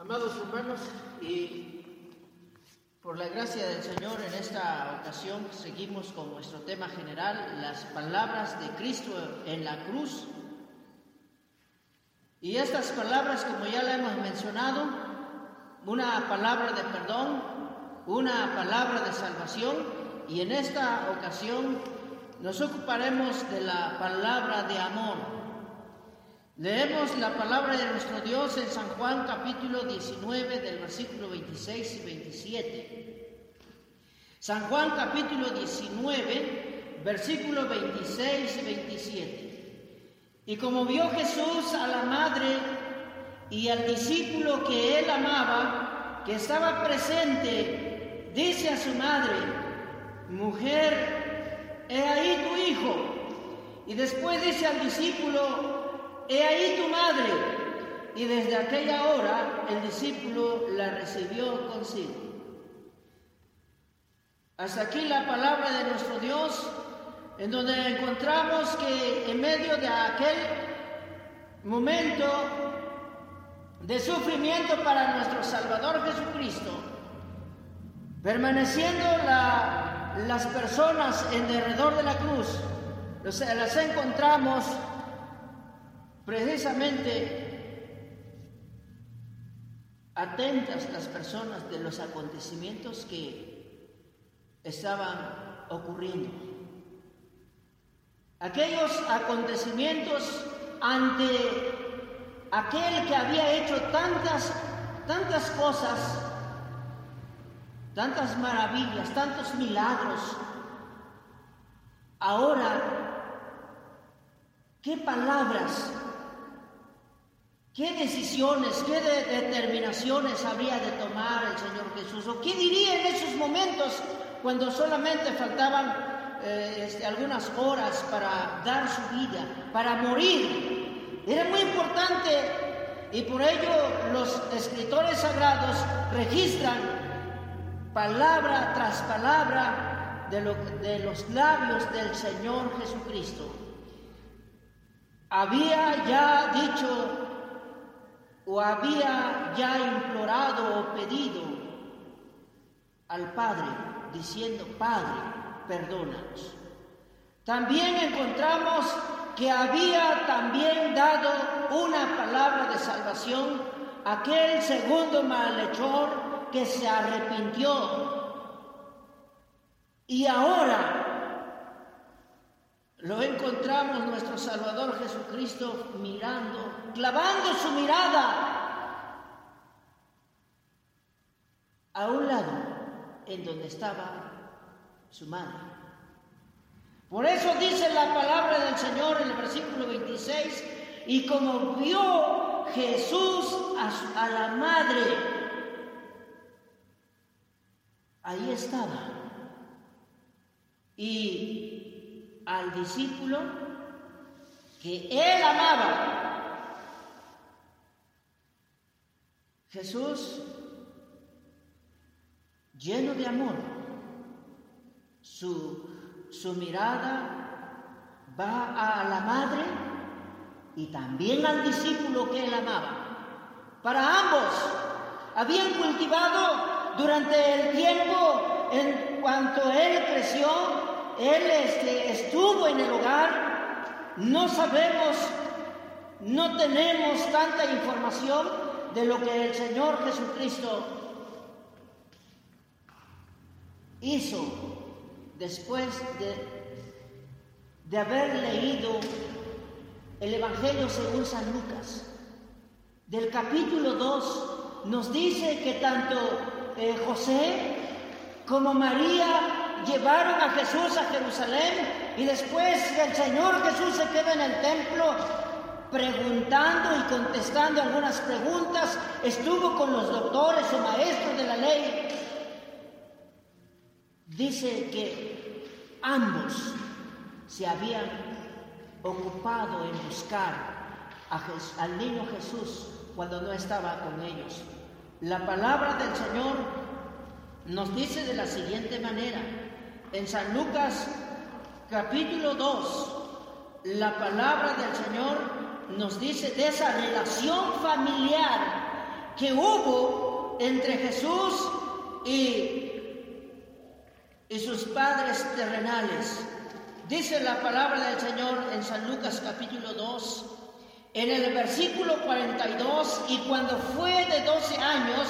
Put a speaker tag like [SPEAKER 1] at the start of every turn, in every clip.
[SPEAKER 1] Amados hermanos, y por la gracia del Señor en esta ocasión seguimos con nuestro tema general, las palabras de Cristo en la cruz. Y estas palabras, como ya la hemos mencionado, una palabra de perdón, una palabra de salvación, y en esta ocasión nos ocuparemos de la palabra de amor. Leemos la palabra de nuestro Dios en San Juan capítulo 19 del versículo 26 y 27. San Juan capítulo 19, versículo 26 y 27. Y como vio Jesús a la madre y al discípulo que él amaba, que estaba presente, dice a su madre, mujer, he ahí tu hijo. Y después dice al discípulo, he ahí tu madre. Y desde aquella hora el discípulo la recibió consigo. Hasta aquí la palabra de nuestro Dios, en donde encontramos que en medio de aquel momento de sufrimiento para nuestro Salvador Jesucristo, permaneciendo las personas en derredor de la cruz, las encontramos precisamente atentas las personas de los acontecimientos que estaban ocurriendo. Aquellos acontecimientos ante aquel que había hecho tantas, tantas cosas, tantas maravillas, tantos milagros, ahora, ¿qué palabras ¿Qué decisiones, qué determinaciones habría de tomar el Señor Jesús? ¿O qué diría en esos momentos cuando solamente faltaban eh, este, algunas horas para dar su vida, para morir? Era muy importante y por ello los escritores sagrados registran palabra tras palabra de, de los labios del Señor Jesucristo. Había ya dicho o había ya implorado o pedido al Padre, diciendo, Padre, perdónanos. También encontramos que había también dado una palabra de salvación a aquel segundo malhechor que se arrepintió. Y ahora lo encontramos nuestro Salvador Jesucristo mirando, clavando su mirada a un lado en donde estaba su madre. Por eso dice la palabra del Señor en el versículo 26, y como vio Jesús a, a la madre, ahí estaba. Y al discípulo que él amaba. Jesús, lleno de amor, su, su mirada va a la madre y también al discípulo que él amaba. Para ambos habían cultivado durante el tiempo en cuanto él creció él este, estuvo en el hogar, no sabemos, no tenemos tanta información de lo que el Señor Jesucristo hizo después de, haber leído el Evangelio según San Lucas. Del capítulo 2 nos dice que tanto eh, José como María llevaron a Jesús a Jerusalén y después el Señor Jesús se queda en el templo preguntando y contestando algunas preguntas, estuvo con los doctores o maestros de la ley. Dice que ambos se habían ocupado en buscar al niño Jesús cuando no estaba con ellos. La palabra del Señor nos dice de la siguiente manera, en San Lucas capítulo 2, la palabra del Señor nos dice de esa relación familiar que hubo entre Jesús y, y sus padres terrenales. Dice la palabra del Señor en San Lucas capítulo 2, en el versículo 42, y cuando fue de 12 años,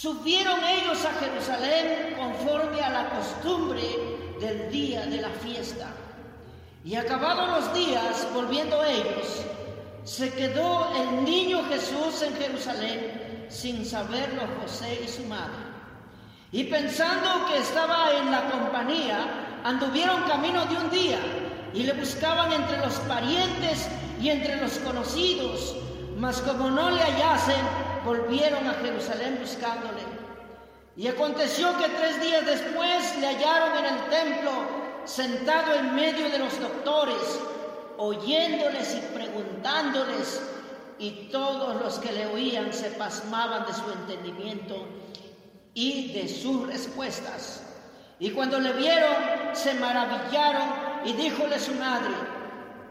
[SPEAKER 1] subieron ellos a Jerusalén conforme a la costumbre del día de la fiesta. Y acabados los días, volviendo ellos, se quedó el niño Jesús en Jerusalén sin saberlo José y su madre. Y pensando que estaba en la compañía, anduvieron camino de un día y le buscaban entre los parientes y entre los conocidos, mas como no le hallasen, volvieron a Jerusalén buscándole. Y aconteció que tres días después le hallaron en el templo, sentado en medio de los doctores, oyéndoles y preguntándoles, y todos los que le oían se pasmaban de su entendimiento y de sus respuestas. Y cuando le vieron, se maravillaron y díjole su madre,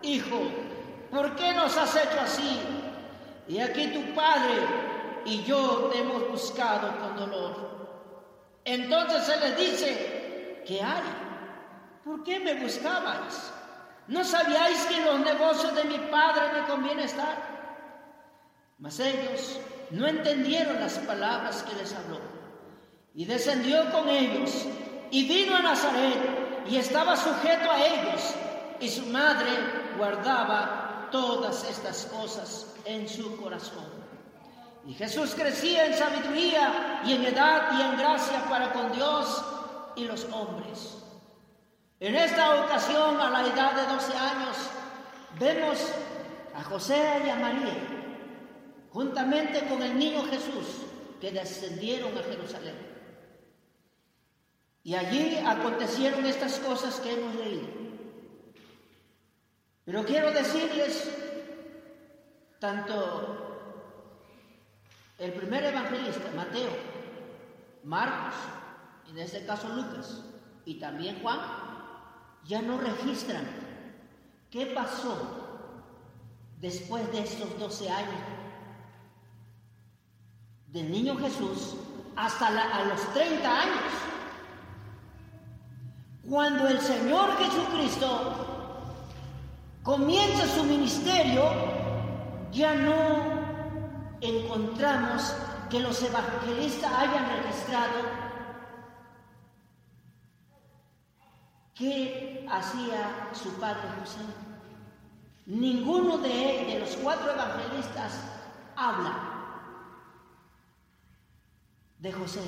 [SPEAKER 1] Hijo, ¿por qué nos has hecho así? Y aquí tu padre y yo te hemos buscado con dolor. Entonces se les dice, ¿qué hay? ¿Por qué me buscabais? ¿No sabíais que en los negocios de mi padre me conviene estar? Mas ellos no entendieron las palabras que les habló. Y descendió con ellos y vino a Nazaret y estaba sujeto a ellos. Y su madre guardaba todas estas cosas en su corazón. Y Jesús crecía en sabiduría y en edad y en gracia para con Dios y los hombres. En esta ocasión, a la edad de 12 años, vemos a José y a María, juntamente con el niño Jesús, que descendieron a Jerusalén. Y allí acontecieron estas cosas que hemos leído. Pero quiero decirles, tanto el primer evangelista, Mateo, Marcos, en este caso Lucas, y también Juan, ya no registran qué pasó después de estos 12 años del niño Jesús hasta a los 30 años. Cuando el Señor Jesucristo comienza su ministerio, ya no encontramos que los evangelistas hayan registrado ¿Qué hacía su padre José? Ninguno de, de los cuatro evangelistas habla de José.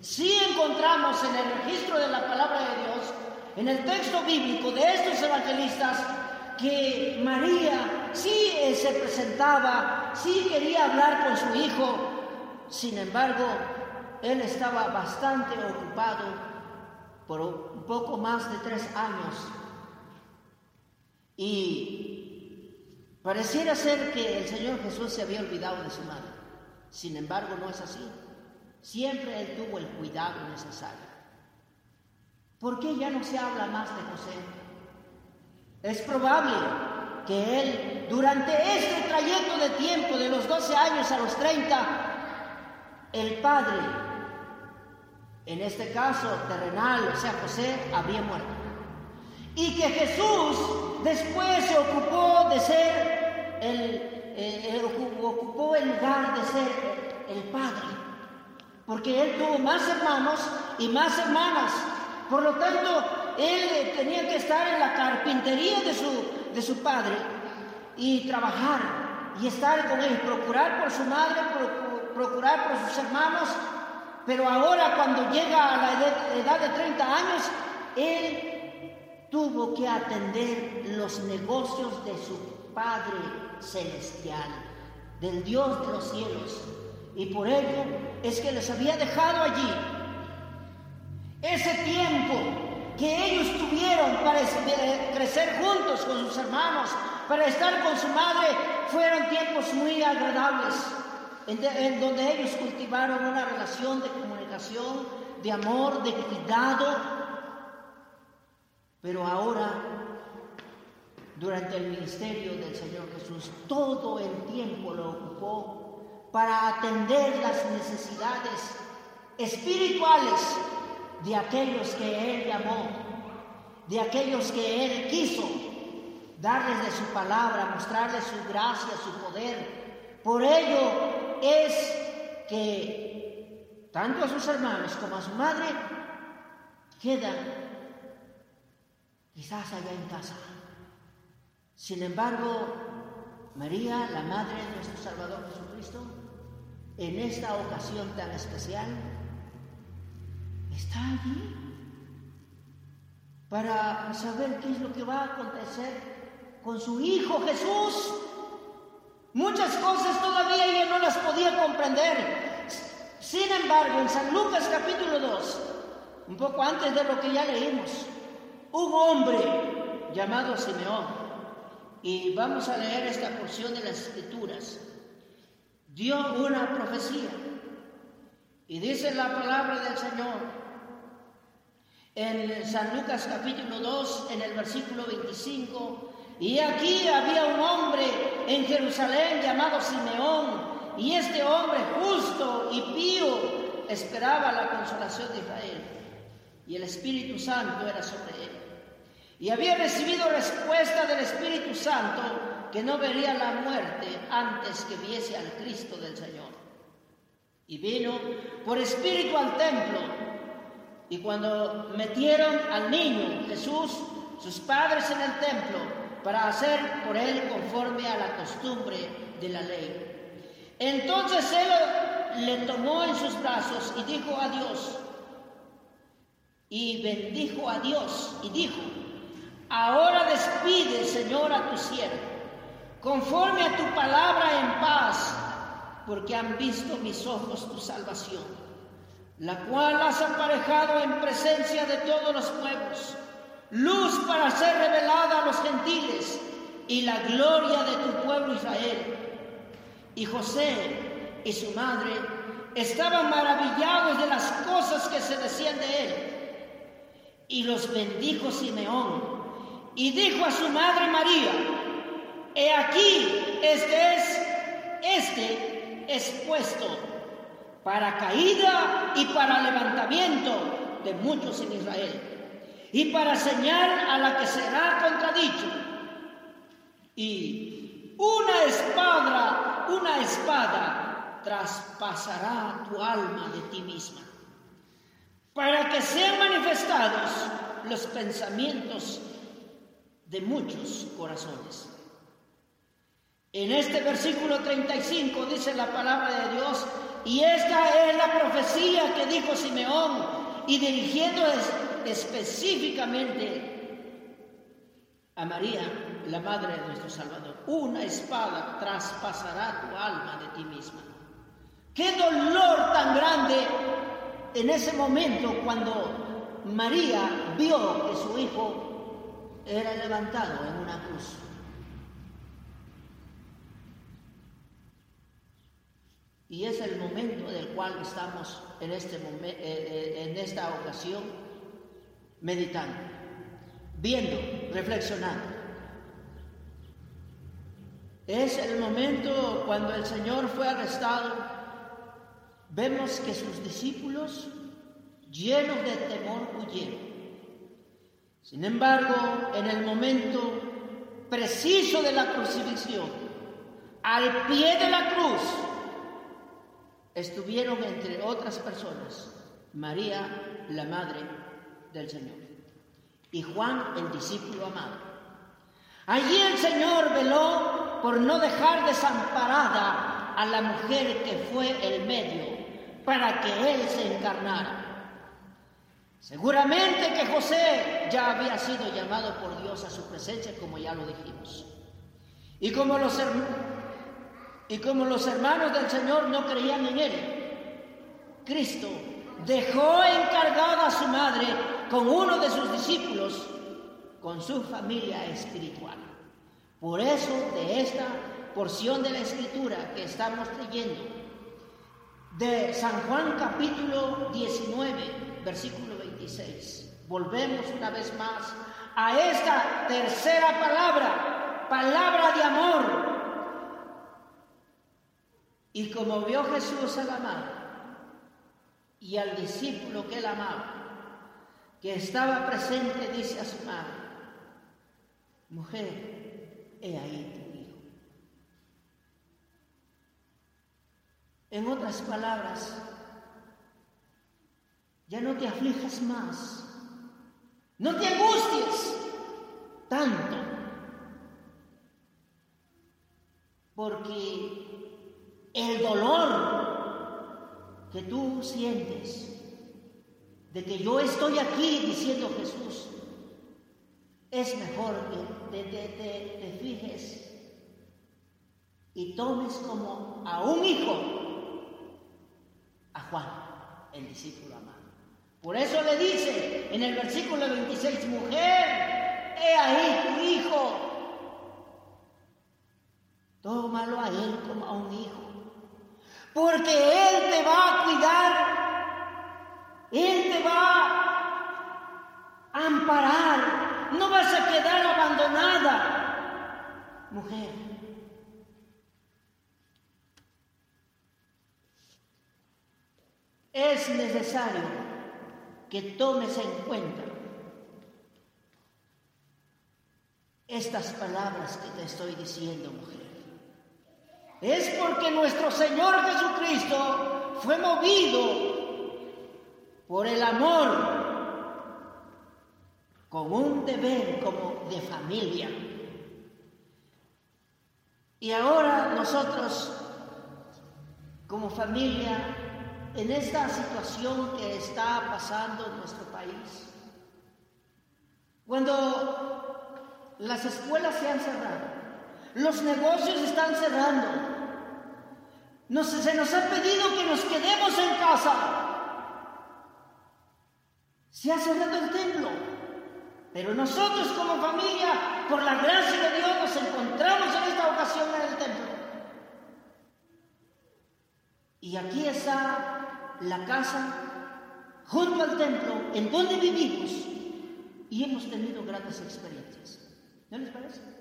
[SPEAKER 1] Sí encontramos en el registro de la palabra de Dios, en el texto bíblico de estos evangelistas, que María sí se presentaba, sí quería hablar con su hijo, sin embargo, él estaba bastante ocupado por un poco más de tres años y pareciera ser que el Señor Jesús se había olvidado de su madre. Sin embargo, no es así. Siempre Él tuvo el cuidado necesario. ¿Por qué ya no se habla más de José? Es probable que Él, durante este trayecto de tiempo, de los 12 años a los 30, el Padre en este caso terrenal, o sea, José había muerto. Y que Jesús después se ocupó de ser el, eh, ocupó el lugar de ser el padre, porque él tuvo más hermanos y más hermanas. Por lo tanto, él tenía que estar en la carpintería de su, de su padre y trabajar y estar con él, procurar por su madre, procurar por sus hermanos pero ahora cuando llega a la edad de 30 años, él tuvo que atender los negocios de su Padre Celestial, del Dios de los cielos. Y por ello es que les había dejado allí ese tiempo ellos para crecer juntos con sus hermanos, para estar con su madre, fueron tiempos muy agradables en, donde ellos cultivaron una relación de comunicación, de amor, de cuidado, pero ahora, durante el ministerio del Señor Jesús, todo el tiempo lo ocupó para atender las necesidades espirituales de aquellos que Él llamó, de aquellos que Él quiso darles de su palabra, mostrarles su gracia, su poder. Por ello es que tanto a sus hermanos como a su madre quedan quizás allá en casa. Sin embargo, María, la madre de nuestro Salvador Jesucristo, en esta ocasión tan especial, está allí para saber qué es lo que va a acontecer con su Hijo Jesús. Muchas cosas todavía ella no las podía comprender. Sin embargo, en San Lucas capítulo 2, un poco antes de lo que ya leímos, un hombre llamado Simeón, y vamos a leer esta porción de las escrituras, dio una profecía. Y dice la palabra del Señor, en San Lucas capítulo 2, en el versículo 25, y aquí había un hombre en Jerusalén llamado Simeón, y este hombre justo y pío esperaba la consolación de Israel, y el Espíritu Santo era sobre él. Y había recibido respuesta del Espíritu Santo que no vería la muerte antes que viese al Cristo del Señor. Y vino por espíritu al templo y cuando metieron al niño Jesús, sus padres en el templo, para hacer por él conforme a la costumbre de la ley. Entonces él le tomó en sus brazos y dijo a Dios, y bendijo a Dios y dijo, ahora despide, Señor, a tu siervo, conforme a tu palabra en paz, porque han visto mis ojos tu salvación la cual has aparejado en presencia de todos los pueblos, luz para ser revelada a los gentiles y la gloria de tu pueblo Israel. Y José y su madre estaban maravillados de las cosas que se decían de él. Y los bendijo Simeón y dijo a su madre María, he aquí, este es, este es puesto para caída y para levantamiento de muchos en Israel, y para señal a la que será contradicho. Y una espada, una espada traspasará tu alma de ti misma, para que sean manifestados los pensamientos de muchos corazones. En este versículo 35 dice la palabra de Dios, y esta es la profecía que dijo Simeón y dirigiendo específicamente a María, la madre de nuestro Salvador. Una espada traspasará tu alma de ti misma. Qué dolor tan grande en ese momento cuando María vio que su hijo era levantado en una cruz. Y es el momento del cual estamos en, este eh, eh, en esta ocasión meditando, viendo, reflexionando. Es el momento cuando el Señor fue arrestado. Vemos que sus discípulos, llenos de temor, huyeron. Sin embargo, en el momento preciso de la crucifixión, al pie de la cruz, estuvieron entre otras personas María, la madre del Señor, y Juan, el discípulo amado. Allí el Señor veló por no dejar desamparada a la mujer que fue el medio para que Él se encarnara. Seguramente que José ya había sido llamado por Dios a su presencia, como ya lo dijimos. Y como los y como los hermanos del Señor no creían en Él, Cristo dejó encargada a su madre con uno de sus discípulos, con su familia espiritual. Por eso de esta porción de la escritura que estamos leyendo, de San Juan capítulo 19, versículo 26, volvemos una vez más a esta tercera palabra, palabra de amor, Y como vio Jesús a la madre y al discípulo que él amaba, que estaba presente, dice a su madre, mujer, he ahí tu hijo. En otras palabras, ya no te aflijas más, no te angusties tanto, porque el dolor que tú sientes de que yo estoy aquí diciendo Jesús, es mejor que te, fijes y tomes como a un hijo a Juan, el discípulo amado. Por eso le dice en el versículo 26, mujer, he ahí tu hijo. Tómalo a él como a un hijo. Porque él te va a cuidar él te va a amparar. No vas a quedar abandonada, mujer. Es necesario que tomes en cuenta estas palabras que te estoy diciendo, mujer. Es porque nuestro Señor Jesucristo fue movido por el amor, con un deber como de familia. Y ahora nosotros, como familia, en esta situación que está pasando en nuestro país, cuando las escuelas se han cerrado, los negocios están cerrando, se nos ha pedido que nos quedemos en casa, se ha cerrado el templo. Pero nosotros como familia, por la gracia de Dios, nos encontramos en esta ocasión en el templo. Y aquí está la casa junto al templo en donde vivimos y hemos tenido grandes experiencias. ¿No les parece?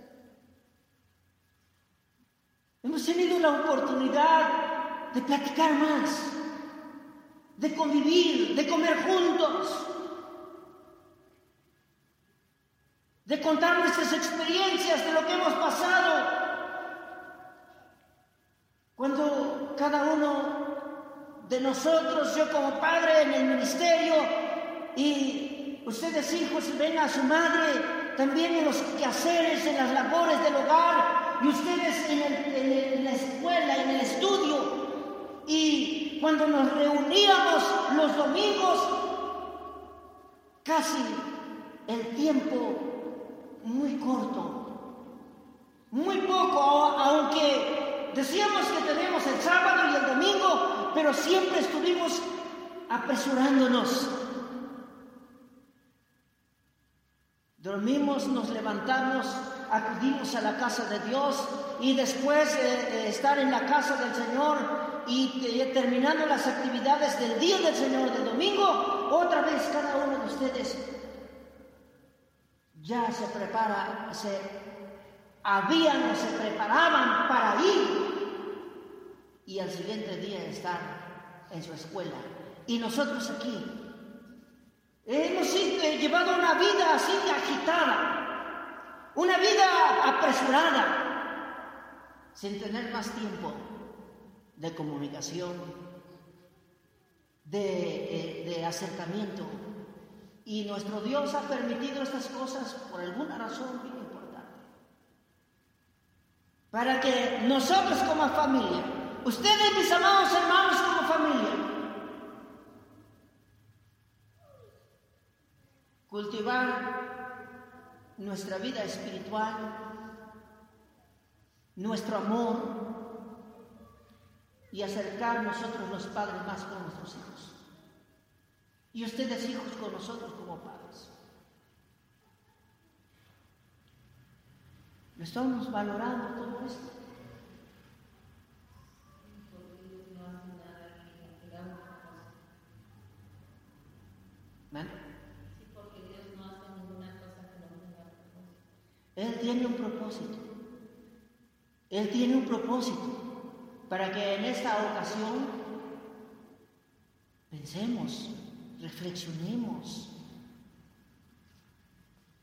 [SPEAKER 1] Hemos tenido la oportunidad de platicar más, de convivir, de comer juntos. de contar nuestras experiencias de lo que hemos pasado. Cuando cada uno de nosotros, yo como padre en el ministerio y ustedes hijos ven a su madre también en los quehaceres, en las labores del hogar y ustedes en, en la escuela, en el estudio. Y cuando nos reuníamos los domingos, casi el tiempo muy corto, muy poco, aunque decíamos que tenemos el sábado y el domingo, pero siempre estuvimos apresurándonos. Dormimos, nos levantamos, acudimos a la casa de Dios y después de estar en la casa del Señor y terminando las actividades del día del Señor del domingo, otra vez cada uno de ustedes ya se prepara, se habían o se preparaban para ir y al siguiente día estar en su escuela. Y nosotros aquí hemos llevado una vida así agitada, una vida apresurada, sin tener más tiempo de comunicación, de, de acercamiento y nuestro Dios ha permitido estas cosas por alguna razón bien importante. Para que nosotros como familia, ustedes mis amados hermanos como familia, cultivar nuestra vida espiritual, nuestro amor y acercar nosotros los padres más con nuestros hijos. Y ustedes hijos con nosotros como padres. ¿Lo estamos valorando todo esto?
[SPEAKER 2] Sí, porque Dios no hace ninguna cosa que no tenga
[SPEAKER 1] propósito. Él tiene un propósito. Él tiene un propósito para que en esta ocasión pensemos, reflexionemos.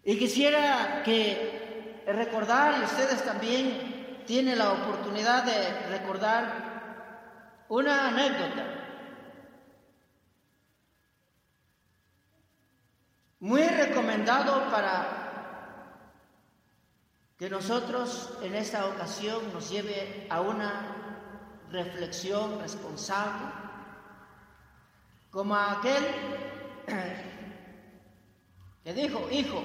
[SPEAKER 1] Y quisiera que recordar, y ustedes también tienen la oportunidad de recordar una anécdota. Muy recomendado para que nosotros en esta ocasión nos lleve a una reflexión responsable, como aquel que dijo, hijo,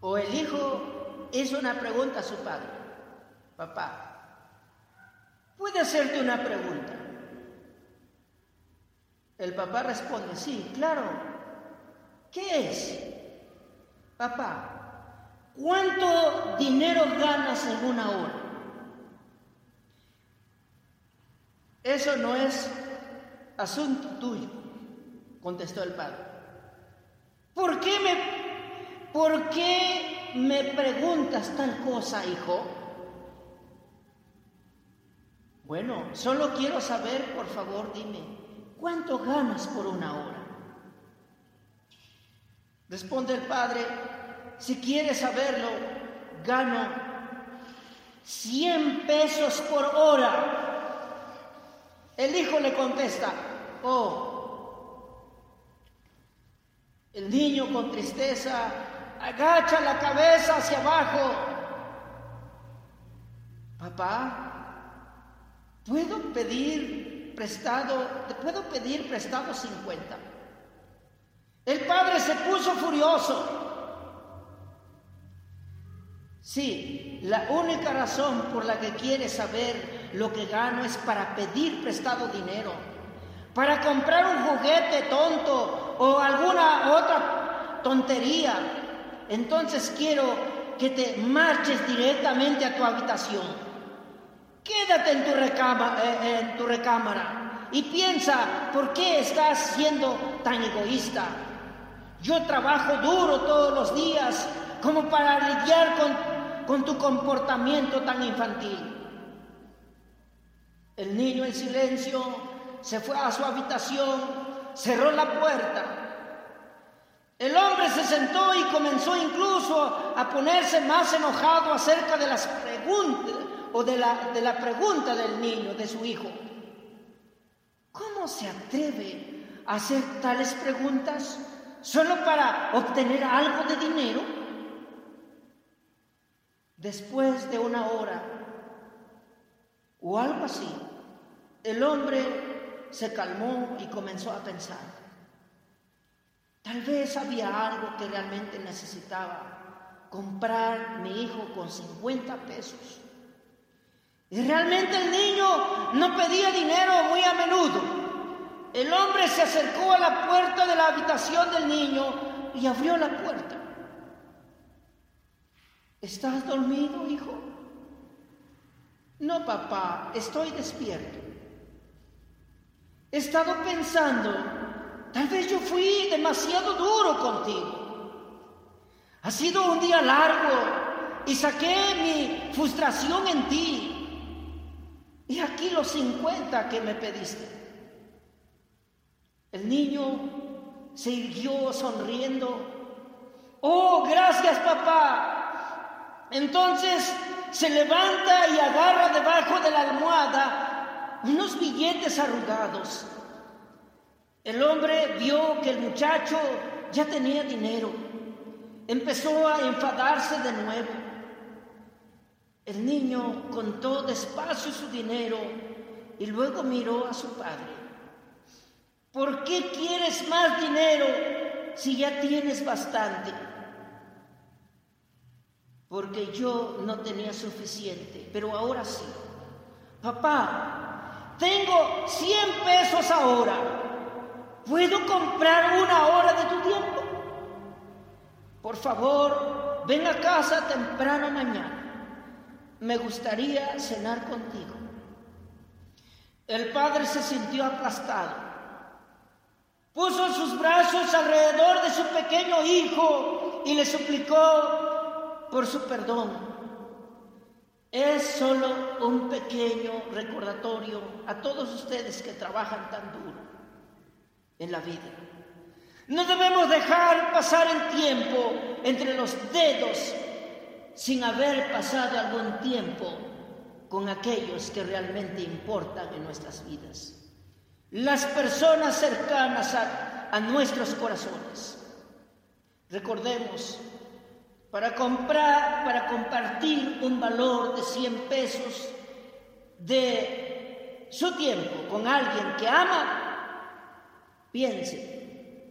[SPEAKER 1] o el hijo hizo una pregunta a su padre, papá, ¿puede hacerte una pregunta? El papá responde, sí, claro, ¿qué es? Papá, ¿Cuánto dinero ganas en una hora? Eso no es asunto tuyo, contestó el padre. ¿Por qué me, por qué me preguntas tal cosa, hijo? Bueno, solo quiero saber, por favor, dime, ¿cuánto ganas por una hora? Responde el padre, si quieres saberlo, gano 100 pesos por hora. El hijo le contesta, oh, el niño con tristeza agacha la cabeza hacia abajo. Papá, ¿puedo pedir prestado, te puedo pedir prestado 50? El padre se puso furioso. Sí, la única razón por la que quieres saber lo que gano es para pedir prestado dinero, para comprar un juguete tonto o alguna otra tontería. Entonces quiero que te marches directamente a tu habitación. Quédate en tu, recámara, eh, en tu recámara y piensa por qué estás siendo tan egoísta. Yo trabajo duro todos los días como para lidiar con con tu comportamiento tan infantil. El niño en silencio se fue a su habitación, cerró la puerta. El hombre se sentó y comenzó incluso a ponerse más enojado acerca de las preguntas o de la, de la pregunta del niño, de su hijo. ¿Cómo se atreve a hacer tales preguntas solo para obtener algo de dinero? Después de una hora o algo así, el hombre se calmó y comenzó a pensar. Tal vez había algo que realmente necesitaba comprar mi hijo con 50 pesos. Y realmente el niño no pedía dinero muy a menudo. El hombre se acercó a la puerta de la habitación del niño y abrió la puerta. ¿Estás dormido, hijo? No, papá, estoy despierto. He estado pensando, tal vez yo fui demasiado duro contigo. Ha sido un día largo y saqué mi frustración en ti. Y aquí los 50 que me pediste. El niño se irguió sonriendo. Oh, gracias papá. Entonces se levanta y agarra debajo de la almohada unos billetes arrugados. El hombre vio que el muchacho ya tenía dinero. Empezó a enfadarse de nuevo. El niño contó despacio su dinero y luego miró a su padre. ¿Por qué quieres más dinero si ya tienes bastante? Porque yo no tenía suficiente, pero ahora sí. Papá, tengo 100 pesos ahora. ¿Puedo comprar una hora de tu tiempo? Por favor, ven a casa temprano mañana. Me gustaría cenar contigo. El padre se sintió aplastado. Puso sus brazos alrededor de su pequeño hijo y le suplicó por su perdón. Es solo un pequeño recordatorio a todos ustedes que trabajan tan duro en la vida. No debemos dejar pasar el tiempo entre los dedos sin haber pasado algún tiempo con aquellos que realmente importan en nuestras vidas. Las personas cercanas a, nuestros corazones. Recordemos, para comprar, para compartir un valor de 100 pesos de su tiempo con alguien que ama, piense,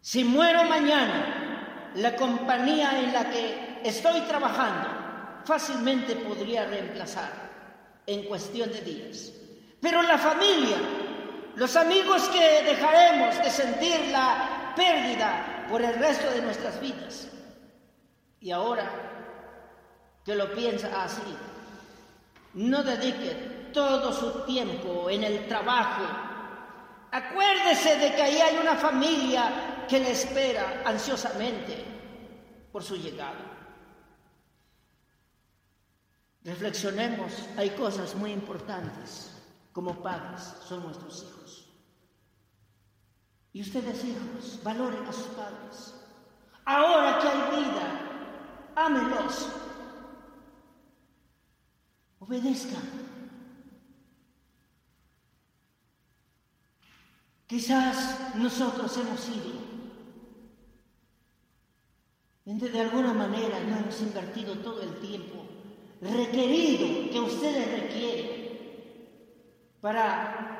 [SPEAKER 1] si muero mañana, la compañía en la que estoy trabajando fácilmente podría reemplazar en cuestión de días. Pero la familia, los amigos que dejaremos de sentir la pérdida por el resto de nuestras vidas. Y ahora que lo piensa así, no dedique todo su tiempo en el trabajo. Acuérdese de que ahí hay una familia que le espera ansiosamente por su llegada. Reflexionemos, hay cosas muy importantes como padres, son nuestros hijos. Y ustedes hijos, valoren a sus padres. Ahora que hay vida, ámenlos. Obedezcan. Quizás nosotros hemos sido, de alguna manera no hemos invertido todo el tiempo requerido que ustedes requieren para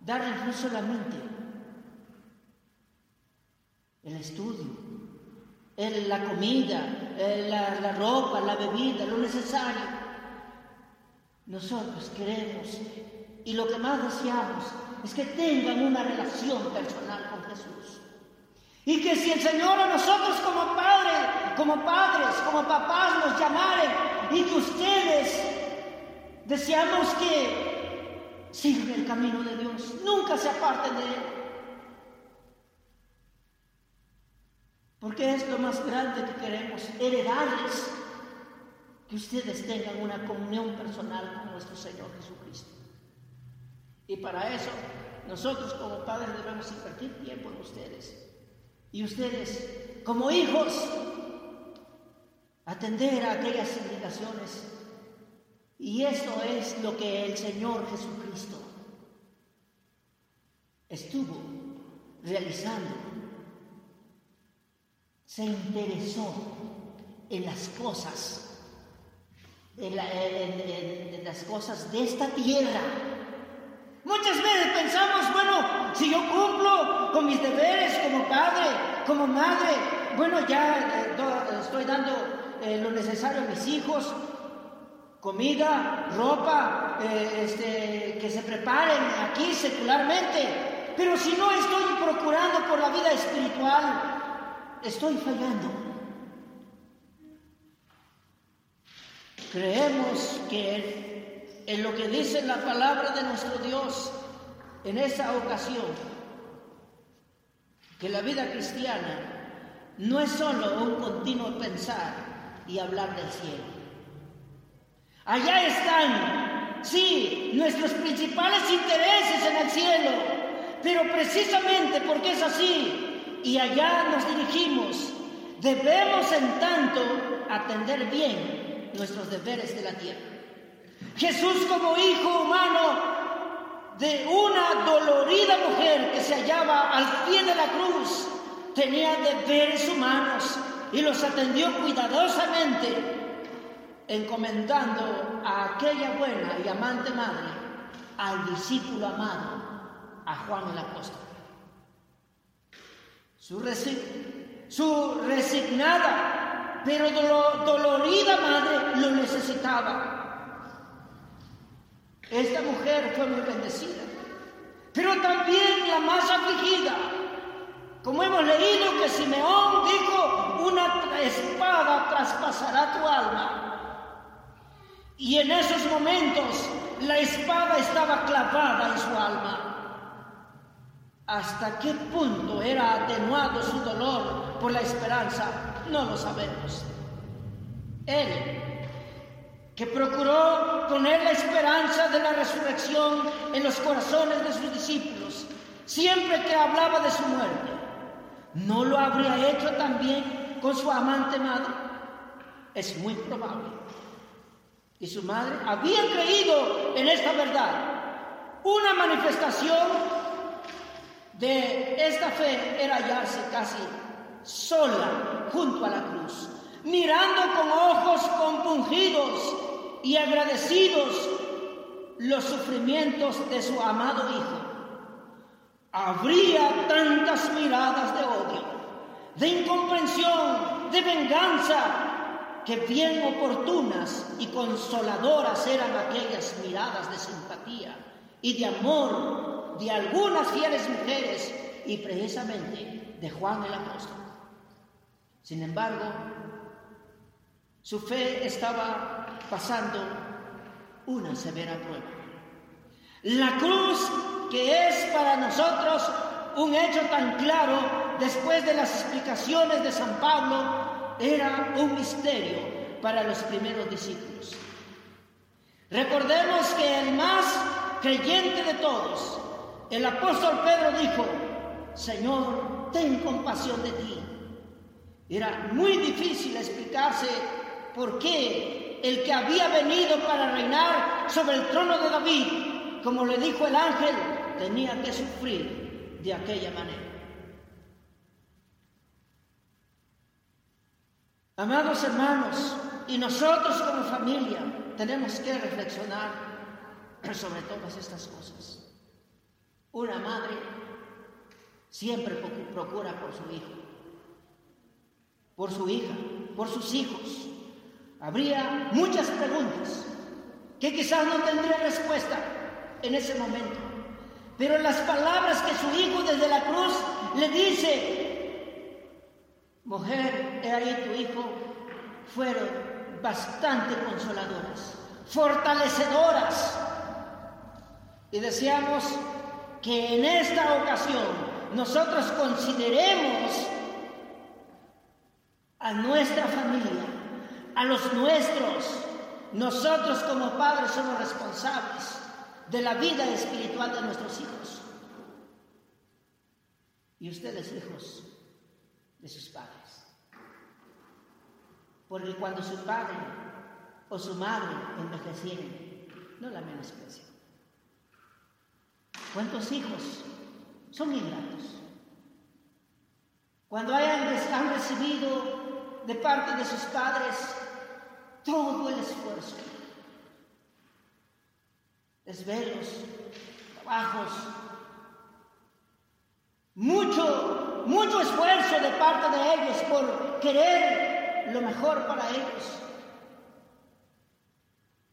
[SPEAKER 1] darles no solamente el estudio, la comida, la, ropa, la bebida, lo necesario. Nosotros queremos y lo que más deseamos es que tengan una relación personal con Jesús. Y que si el Señor a nosotros como padres, como padres, como papás nos llamaren y que ustedes deseamos que sigan el camino de Dios, nunca se aparten de Él. Porque es lo más grande que queremos, heredarles, que ustedes tengan una comunión personal con nuestro Señor Jesucristo. Y para eso nosotros como padres debemos invertir tiempo en ustedes. Y ustedes, como hijos, atender a aquellas indicaciones. Y esto es lo que el Señor Jesucristo estuvo realizando. Se interesó en las cosas, en, en las cosas de esta tierra. Muchas veces pensamos, bueno, si yo cumplo con mis deberes como padre, como madre, bueno, ya eh, estoy dando eh, lo necesario a mis hijos, comida, ropa, eh, este, que se preparen aquí secularmente, pero si no estoy procurando por la vida espiritual, estoy fallando. Creemos que en lo que dice la palabra de nuestro Dios en esa ocasión, que la vida cristiana no es solo un continuo pensar y hablar del cielo. Allá están, sí, nuestros principales intereses en el cielo, pero precisamente porque es así y allá nos dirigimos, debemos en tanto atender bien nuestros deberes de la tierra. Jesús como hijo humano de una dolorida mujer que se hallaba al pie de la cruz, tenía deberes humanos y los atendió cuidadosamente, encomendando a aquella buena y amante madre al discípulo amado, a Juan el apóstol. Su, resignada pero dolorida madre lo necesitaba esta mujer fue muy bendecida, pero también la más afligida. Como hemos leído que Simeón dijo, una espada traspasará tu alma. Y en esos momentos la espada estaba clavada en su alma. ¿Hasta qué punto era atenuado su dolor por la esperanza? No lo sabemos. Él que procuró poner la esperanza de la resurrección en los corazones de sus discípulos, siempre que hablaba de su muerte, ¿no lo habría hecho también con su amante madre? Es muy probable. Y su madre había creído en esta verdad. Una manifestación de esta fe era hallarse casi sola junto a la cruz, mirando con ojos compungidos y agradecidos los sufrimientos de su amado Hijo. Habría tantas miradas de odio, de incomprensión, de venganza, que bien oportunas y consoladoras eran aquellas miradas de simpatía y de amor de algunas fieles mujeres y precisamente de Juan el apóstol. Sin embargo, su fe estaba pasando una severa prueba. La cruz, que es para nosotros un hecho tan claro después de las explicaciones de San Pablo, era un misterio para los primeros discípulos. Recordemos que el más creyente de todos, el apóstol Pedro dijo, Señor, ten compasión de ti. Era muy difícil explicarse por qué el que había venido para reinar sobre el trono de David, como le dijo el ángel, tenía que sufrir de aquella manera. Amados hermanos, y nosotros como familia tenemos que reflexionar sobre todas estas cosas. Una madre siempre procura por su hijo, por su hija, por sus hijos. Habría muchas preguntas que quizás no tendría respuesta en ese momento, pero las palabras que su hijo desde la cruz le dice, Mujer, he ahí tu hijo, fueron bastante consoladoras, fortalecedoras. Y deseamos que en esta ocasión nosotros consideremos a nuestra familia, a los nuestros. Nosotros como padres somos responsables de la vida espiritual de nuestros hijos. Y ustedes, hijos, de sus padres. Porque cuando su padre o su madre envejecieren, no la menosprecian. ¿Cuántos hijos son ingratos? Cuando hayan, han recibido de parte de sus padres todo el esfuerzo, desvelos, trabajos, mucho, mucho esfuerzo de parte de ellos por querer lo mejor para ellos.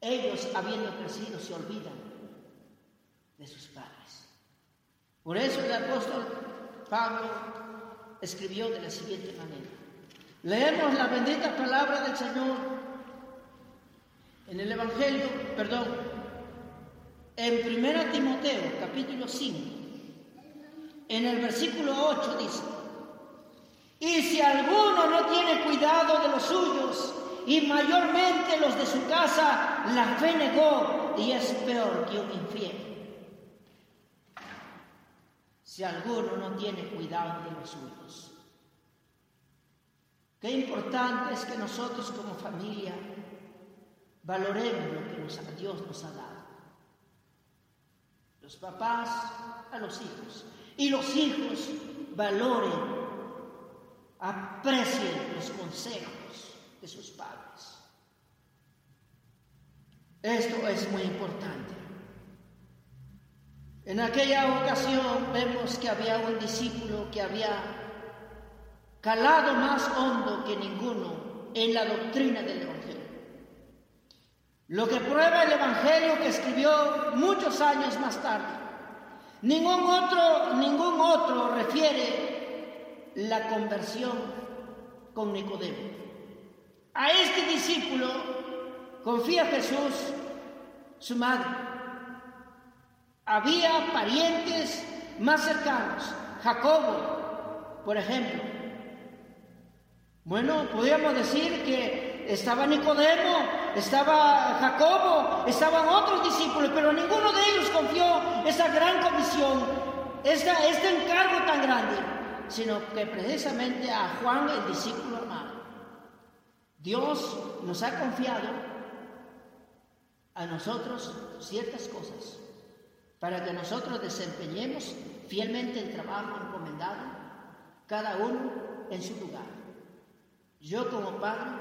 [SPEAKER 1] Ellos, habiendo crecido, se olvidan de sus padres. Por eso el apóstol Pablo escribió de la siguiente manera. Leemos la bendita palabra del Señor en el Evangelio, perdón, en 1 Timoteo capítulo 5, en el versículo 8 dice, y si alguno no tiene cuidado de los suyos, y mayormente los de su casa, la fe negó y es peor que un infiel. Si alguno no tiene cuidado de los suyos. Qué importante es que nosotros como familia valoremos lo que Dios nos ha dado. Los papás a los hijos y los hijos valoren, aprecien los consejos de sus padres. Esto es muy importante. En aquella ocasión vemos que había un discípulo que había calado más hondo que ninguno en la doctrina del Evangelio. Lo que prueba el Evangelio que escribió muchos años más tarde. Ningún otro, ningún otro refiere la conversión con Nicodemo. A este discípulo confía Jesús, su madre. Había parientes más cercanos, Jacobo, por ejemplo. Bueno, podríamos decir que estaba Nicodemo, estaba Jacobo, estaban otros discípulos, pero ninguno de ellos confió esa gran comisión, esta, este encargo tan grande, sino que precisamente a Juan, el discípulo amado. Dios nos ha confiado a nosotros ciertas cosas para que nosotros desempeñemos fielmente el trabajo encomendado, cada uno en su lugar. Yo como padre,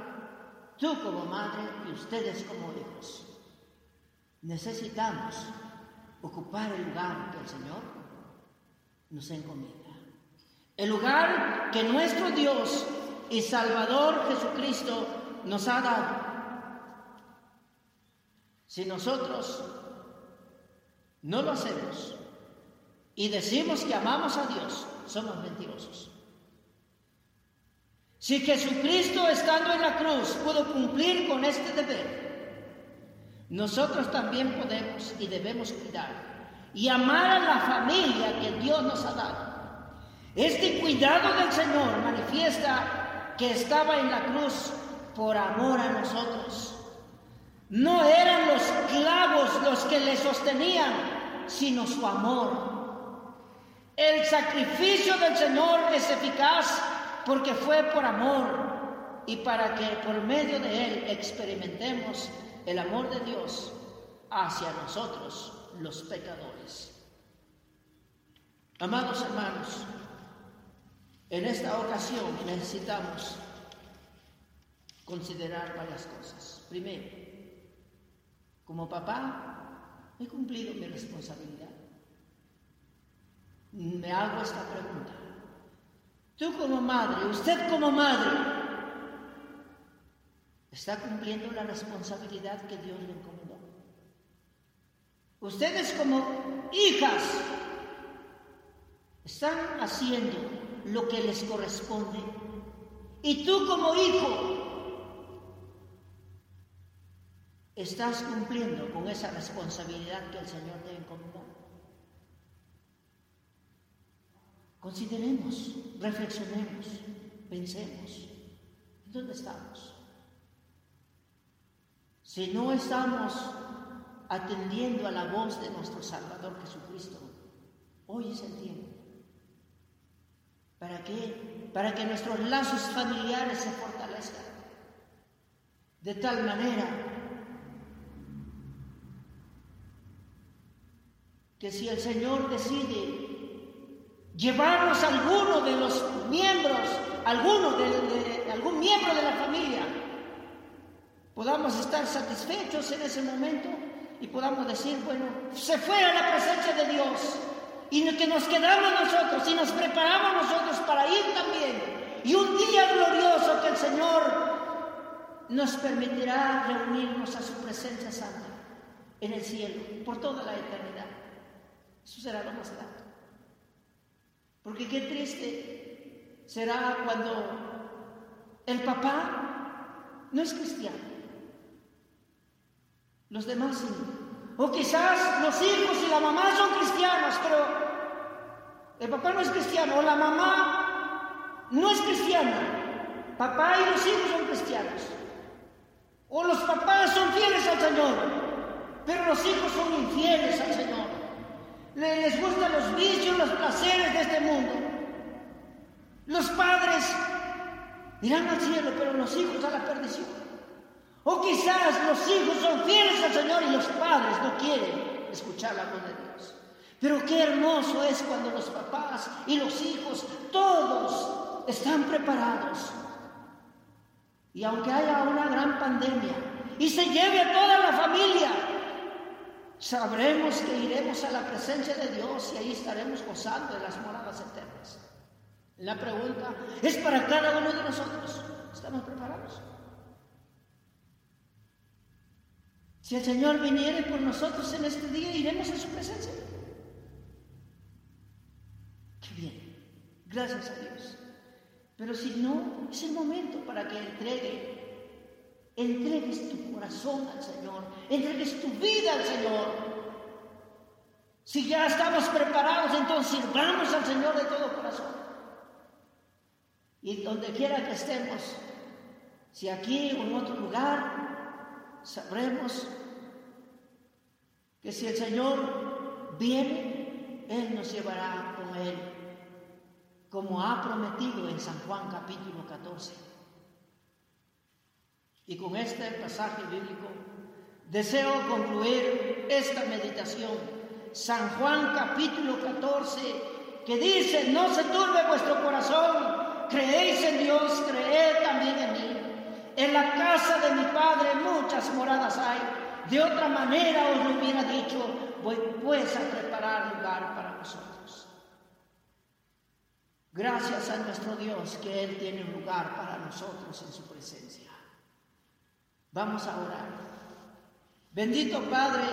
[SPEAKER 1] tú como madre y ustedes como hijos. Necesitamos ocupar el lugar que el Señor nos encomienda. El lugar que nuestro Dios y Salvador Jesucristo nos ha dado. Si nosotros no lo hacemos y decimos que amamos a Dios, somos mentirosos. Si Jesucristo estando en la cruz pudo cumplir con este deber, nosotros también podemos y debemos cuidar y amar a la familia que Dios nos ha dado. Este cuidado del Señor manifiesta que estaba en la cruz por amor a nosotros. No eran los clavos los que le sostenían, sino su amor. El sacrificio del Señor es eficaz porque fue por amor y para que por medio de él experimentemos el amor de Dios hacia nosotros, los pecadores. Amados hermanos, en esta ocasión necesitamos considerar varias cosas. Primero, como papá, he cumplido mi responsabilidad. Me hago esta pregunta. Tú como madre, usted como madre, está cumpliendo la responsabilidad que Dios le encomendó. Ustedes como hijas están haciendo lo que les corresponde. Y tú como hijo estás cumpliendo con esa responsabilidad que el Señor te encomendó. Consideremos, reflexionemos, pensemos. ¿Dónde estamos? Si no estamos atendiendo a la voz de nuestro Salvador Jesucristo, hoy es el tiempo. ¿Para qué? Para que nuestros lazos familiares se fortalezcan. De tal manera que si el Señor decide llevarnos a alguno de los miembros, alguno de, algún miembro de la familia, podamos estar satisfechos en ese momento y podamos decir, bueno, se fue a la presencia de Dios y que nos quedamos nosotros y nos preparamos nosotros para ir también. Y un día glorioso que el Señor nos permitirá reunirnos a su presencia santa en el cielo por toda la eternidad. Eso será lo más grande. Porque qué triste será cuando el papá no es cristiano. Los demás sí. O quizás los hijos y la mamá son cristianos, pero el papá no es cristiano, o la mamá no es cristiana. Papá y los hijos son cristianos. O los papás son fieles al Señor, pero los hijos son infieles al Señor les gustan los vicios, los placeres de este mundo. Los padres irán al cielo, pero los hijos a la perdición. O quizás los hijos son fieles al Señor y los padres no quieren escuchar la voz de Dios. Pero qué hermoso es cuando los papás y los hijos, todos están preparados. Y aunque haya una gran pandemia y se lleve a toda la familia, sabremos que iremos a la presencia de Dios y ahí estaremos gozando de las moradas eternas. La pregunta es para cada uno de nosotros. ¿Estamos preparados? Si el Señor viniere por nosotros en este día, iremos a su presencia. Qué bien. Gracias a Dios. Pero si no, es el momento para que entregue entregues tu corazón al Señor, entregues tu vida al Señor. Si ya estamos preparados, entonces sirvamos al Señor de todo corazón. Y donde quiera que estemos, Si aquí o en otro lugar, sabremos que si el Señor viene, Él nos llevará con Él, como ha prometido en San Juan capítulo 14. Y con este pasaje bíblico deseo concluir esta meditación. San Juan capítulo 14, que dice, no se turbe vuestro corazón, creéis en Dios, creed también en mí. En la casa de mi Padre muchas moradas hay. De otra manera os lo hubiera dicho, voy pues a preparar lugar para vosotros. Gracias a nuestro Dios que Él tiene un lugar para nosotros en su presencia. Vamos a orar. Bendito Padre,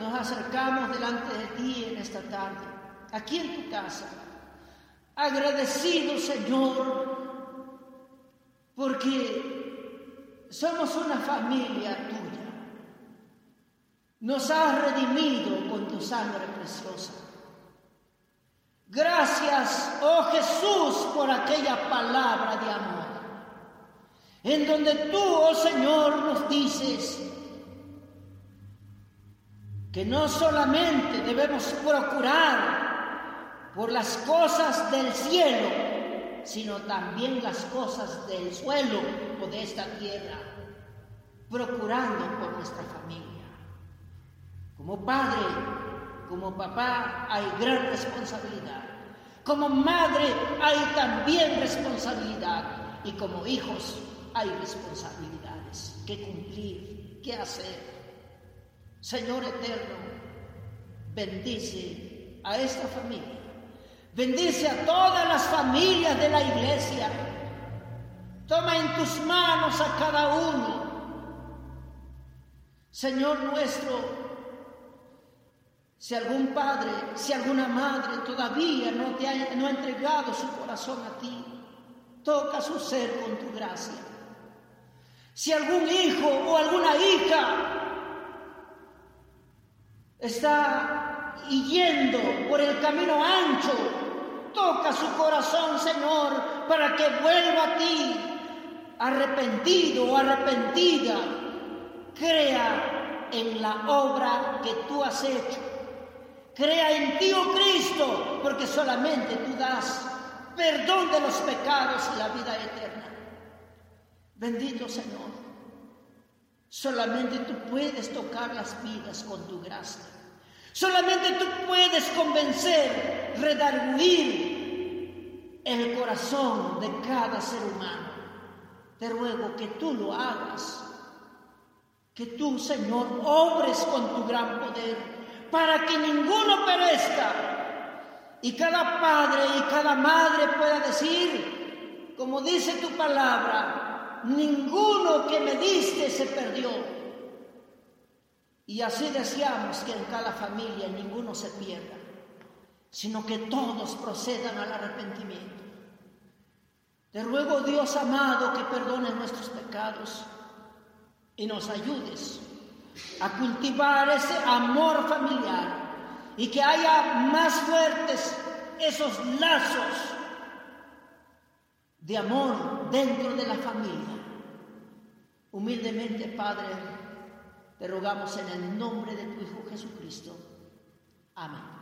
[SPEAKER 1] nos acercamos delante de ti en esta tarde, aquí en tu casa. Agradecido, Señor, porque somos una familia tuya. Nos has redimido con tu sangre preciosa. Gracias, oh Jesús, por aquella palabra de amor, en donde tú, oh Señor, nos dices que no solamente debemos procurar por las cosas del cielo, sino también las cosas del suelo o de esta tierra, procurando por nuestra familia. Como padre, como papá hay gran responsabilidad. Como madre hay también responsabilidad. Y como hijos hay responsabilidades que cumplir, que hacer. Señor eterno, bendice a esta familia Bendice a todas las familias de la iglesia. Toma en tus manos a cada uno. Señor nuestro, si algún padre, si alguna madre todavía no te ha, no ha entregado su corazón a ti, toca su ser con tu gracia. Si algún hijo o alguna hija está yendo por el camino ancho Toca su corazón, Señor, para que vuelva a ti, arrepentido o arrepentida. Crea en la obra que tú has hecho. Crea en ti, oh Cristo, porque solamente tú das perdón de los pecados y la vida eterna. Bendito Señor. Solamente tú puedes tocar las vidas con tu gracia. Solamente tú puedes convencer, redarguir el corazón de cada ser humano. Te ruego que tú lo hagas, que tú, Señor, obres con tu gran poder para que ninguno perezca y cada padre y cada madre pueda decir, como dice tu palabra, ninguno que me diste se perdió y así deseamos que en cada familia ninguno se pierda, sino que todos procedan al arrepentimiento. Te ruego, Dios amado, que perdones nuestros pecados y nos ayudes a cultivar ese amor familiar y que haya más fuertes esos lazos de amor dentro de la familia. Humildemente, Padre, te rogamos en el nombre de tu Hijo Jesucristo. Amén.